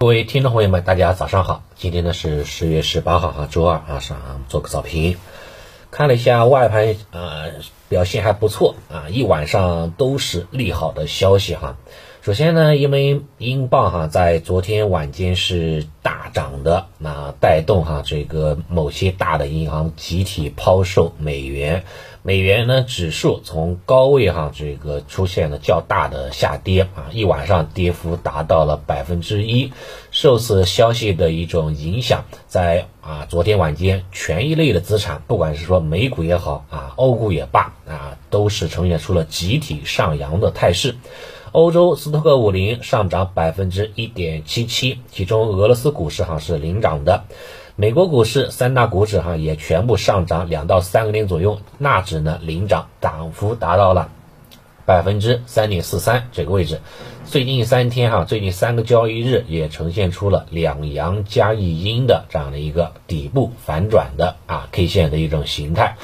各位听众朋友们，大家早上好。今天呢是十月十八号哈，周二啊，上做个早评。看了一下外盘啊，表现还不错啊，一晚上都是利好的消息哈。首先呢，因为英镑哈在昨天晚间是大涨的，那带动哈这个某些大的银行集体抛售美元，美元呢指数从高位哈这个出现了较大的下跌啊，一晚上跌幅达到了百分之一。受此消息的一种影响，在啊昨天晚间，权益类的资产，不管是说美股也好啊，欧股也罢啊，都是呈现出了集体上扬的态势。欧洲斯托克五零上涨百分之一点七七，其中俄罗斯股市哈是领涨的，美国股市三大股指哈也全部上涨两到三个点左右，纳指呢领涨，涨幅达到了百分之三点四三这个位置。最近三天哈，最近三个交易日也呈现出了两阳加一阴的这样的一个底部反转的啊 K 线的一种形态。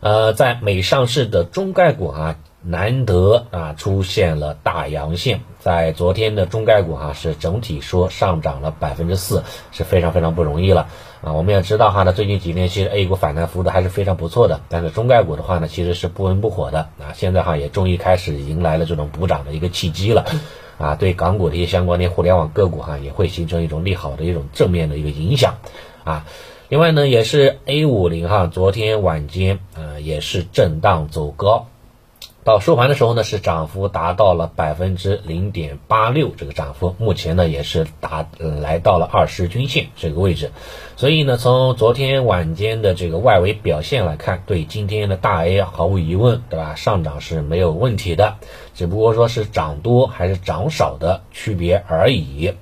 呃，在美上市的中概股啊。难得啊，出现了大阳线，在昨天的中概股哈是整体说上涨了百分之四，是非常非常不容易了啊。我们也知道哈，那最近几天其实 A 股反弹幅度还是非常不错的，但是中概股的话呢，其实是不温不火的啊。现在哈也终于开始迎来了这种补涨的一个契机了啊，对港股的一些相关的互联网个股哈也会形成一种利好的一种正面的一个影响啊。另外呢，也是 A 五零哈，昨天晚间呃也是震荡走高。到收盘的时候呢，是涨幅达到了百分之零点八六，这个涨幅目前呢也是达来到了二十均线这个位置，所以呢，从昨天晚间的这个外围表现来看，对今天的大 A 毫无疑问，对吧？上涨是没有问题的，只不过说是涨多还是涨少的区别而已。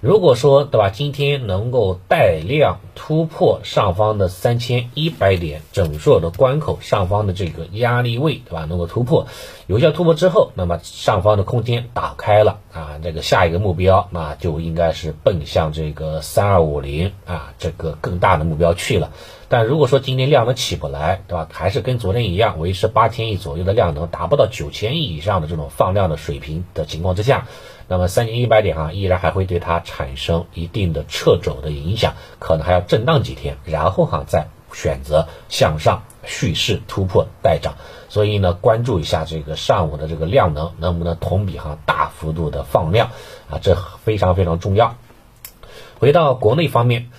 如果说对吧，今天能够带量突破上方的三千一百点整数的关口，上方的这个压力位对吧，能够突破，有效突破之后，那么上方的空间打开了啊，这个下一个目标那就应该是奔向这个三二五零啊，这个更大的目标去了。但如果说今天量能起不来，对吧？还是跟昨天一样，维持八千亿左右的量能，达不到九千亿以上的这种放量的水平的情况之下，那么三千一百点哈，依然还会对它产生一定的掣肘的影响，可能还要震荡几天，然后哈再选择向上蓄势突破待涨。所以呢，关注一下这个上午的这个量能能不能同比哈大幅度的放量啊，这非常非常重要。回到国内方面。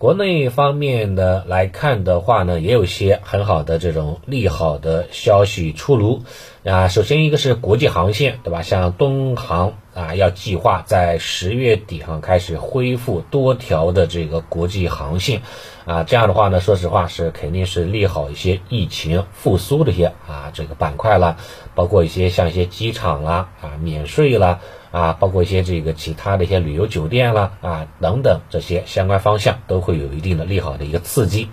国内方面的来看的话呢，也有些很好的这种利好的消息出炉啊。首先一个是国际航线，对吧？像东航啊，要计划在十月底哈开始恢复多条的这个国际航线啊。这样的话呢，说实话是肯定是利好一些疫情复苏的一些啊这个板块啦，包括一些像一些机场啦啊免税啦。啊，包括一些这个其他的一些旅游酒店啦，啊等等这些相关方向都会有一定的利好的一个刺激。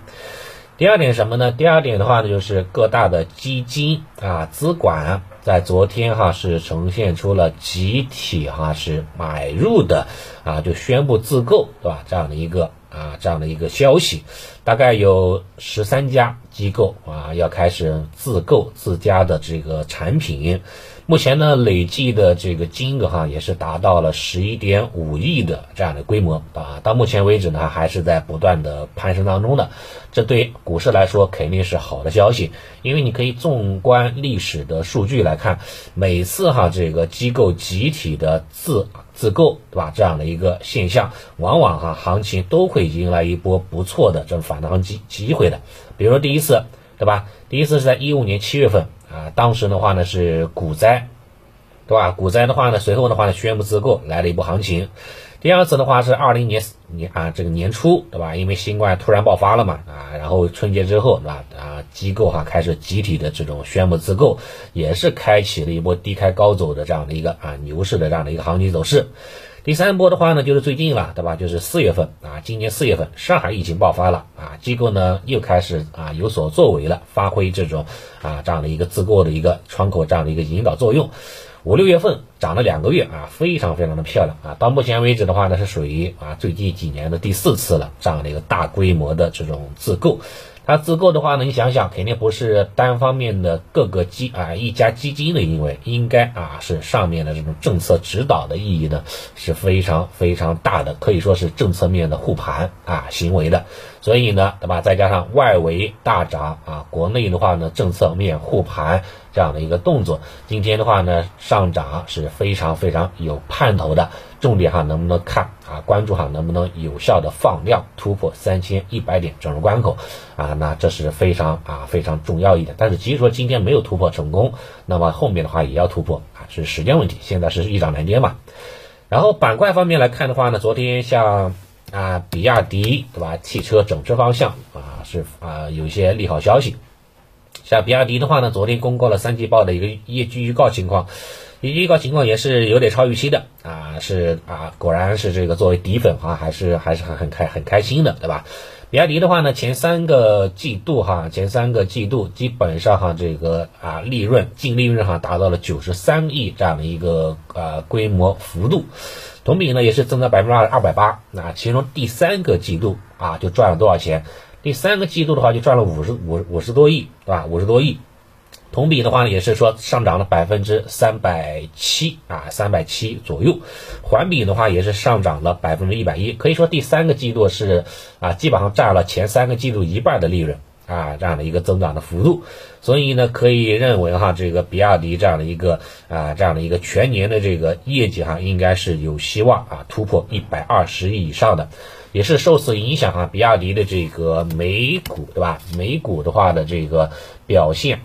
第二点什么呢？第二点的话呢，就是各大的基金啊资管在昨天哈是呈现出了集体哈是买入的啊，就宣布自购对吧？这样的一个啊这样的一个消息，大概有十三家机构啊要开始自购自家的这个产品。目前呢，累计的这个金额哈也是达到了十一点五亿的这样的规模啊。到目前为止呢，还是在不断的攀升当中的。这对股市来说肯定是好的消息，因为你可以纵观历史的数据来看，每次哈这个机构集体的自自购，对吧？这样的一个现象，往往哈行情都会迎来一波不错的这种反弹机机会的。比如说第一次，对吧？第一次是在一五年七月份。啊，当时的话呢是股灾，对吧？股灾的话呢，随后的话呢宣布自购来了一波行情。第二次的话是二零年年啊这个年初，对吧？因为新冠突然爆发了嘛，啊，然后春节之后，对吧？啊，机构哈开始集体的这种宣布自购，也是开启了一波低开高走的这样的一个啊牛市的这样的一个行情走势。第三波的话呢，就是最近了，对吧？就是四月份啊，今年四月份，上海疫情爆发了啊，机构呢又开始啊有所作为了，发挥这种啊这样的一个自购的一个窗口这样的一个引导作用。五六月份涨了两个月啊，非常非常的漂亮啊。到目前为止的话呢，是属于啊最近几年的第四次了，这样的一个大规模的这种自购。它自购的话呢，你想想，肯定不是单方面的各个基啊一家基金的，因为应该啊是上面的这种政策指导的意义呢是非常非常大的，可以说是政策面的护盘啊行为的。所以呢，对吧？再加上外围大涨啊，国内的话呢政策面护盘这样的一个动作，今天的话呢上涨是非常非常有盼头的。重点哈能不能看啊？关注哈能不能有效的放量突破三千一百点整数关口啊？那这是非常啊非常重要一点。但是即使说今天没有突破成功，那么后面的话也要突破啊，是时间问题。现在是一涨难跌嘛。然后板块方面来看的话呢，昨天像啊比亚迪对吧？汽车整车方向啊是啊有一些利好消息。像比亚迪的话呢，昨天公告了三季报的一个业绩预告情况。预告情况也是有点超预期的啊，是啊，果然是这个作为底粉啊，还是还是很很开很开心的，对吧？比亚迪的话呢，前三个季度哈，前三个季度基本上哈，这个啊利润净利润哈达到了九十三亿这样的一个呃规模幅度，同比呢也是增长百分之二二百八，那其中第三个季度啊就赚了多少钱？第三个季度的话就赚了五十五五十多亿，对吧？五十多亿。同比的话呢，也是说上涨了百分之三百七啊，三百七左右。环比的话也是上涨了百分之一百一，可以说第三个季度是啊，基本上占了前三个季度一半的利润啊，这样的一个增长的幅度。所以呢，可以认为哈，这个比亚迪这样的一个啊，这样的一个全年的这个业绩哈，应该是有希望啊突破一百二十亿以上的。也是受此影响哈，比亚迪的这个美股对吧？美股的话的这个表现。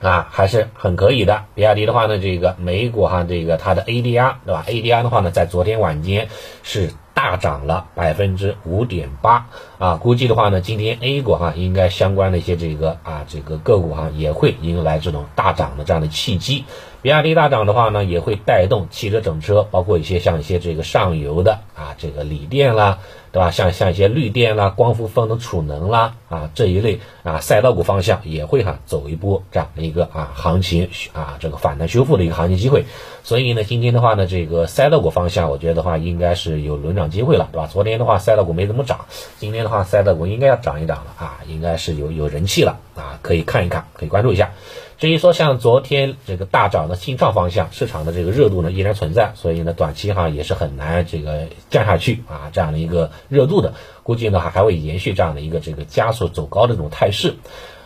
啊，还是很可以的。比亚迪的话呢，这个美股哈，这个它的 ADR 对吧？ADR 的话呢，在昨天晚间是大涨了百分之五点八啊。估计的话呢，今天 A 股哈，应该相关的一些这个啊，这个个股哈，也会迎来这种大涨的这样的契机。比亚迪大涨的话呢，也会带动汽车整车，包括一些像一些这个上游的啊，这个锂电啦。对吧？像像一些绿电啦、光伏风能储能啦啊这一类啊赛道股方向也会哈走一波这样的一个啊行情啊这个反弹修复的一个行情机会。所以呢，今天的话呢，这个赛道股方向，我觉得的话应该是有轮涨机会了，对吧？昨天的话赛道股没怎么涨，今天的话赛道股应该要涨一涨了啊，应该是有有人气了啊，可以看一看，可以关注一下。至于说像昨天这个大涨的信创方向，市场的这个热度呢依然存在，所以呢短期哈也是很难这个降下去啊这样的一个热度的，估计呢还还会延续这样的一个这个加速走高的这种态势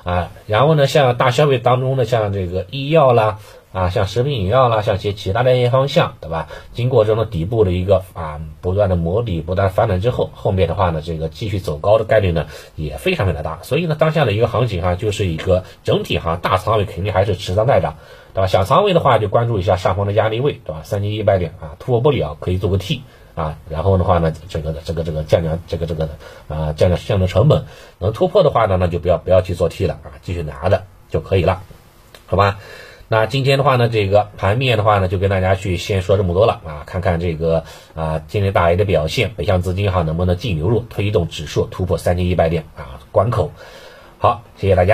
啊。然后呢像大消费当中呢像这个医药啦。啊，像食品饮料啦，像些其他的一些方向，对吧？经过这种底部的一个啊不断的磨底、不断反转之后，后面的话呢，这个继续走高的概率呢也非常非常大。所以呢，当下的一个行情哈，就是一个整体哈大仓位肯定还是持仓待涨，对吧？小仓位的话就关注一下上方的压力位，对吧？三千一百点啊，突破不了可以做个 T 啊，然后的话呢，这个这个这个降降这个这个的啊降降降的成本，能突破的话呢，那就不要不要去做 T 了啊，继续拿着就可以了，好吧？那今天的话呢，这个盘面的话呢，就跟大家去先说这么多了啊，看看这个啊今天大 A 的表现，北向资金哈能不能净流入，推动指数突破三千一百点啊关口。好，谢谢大家。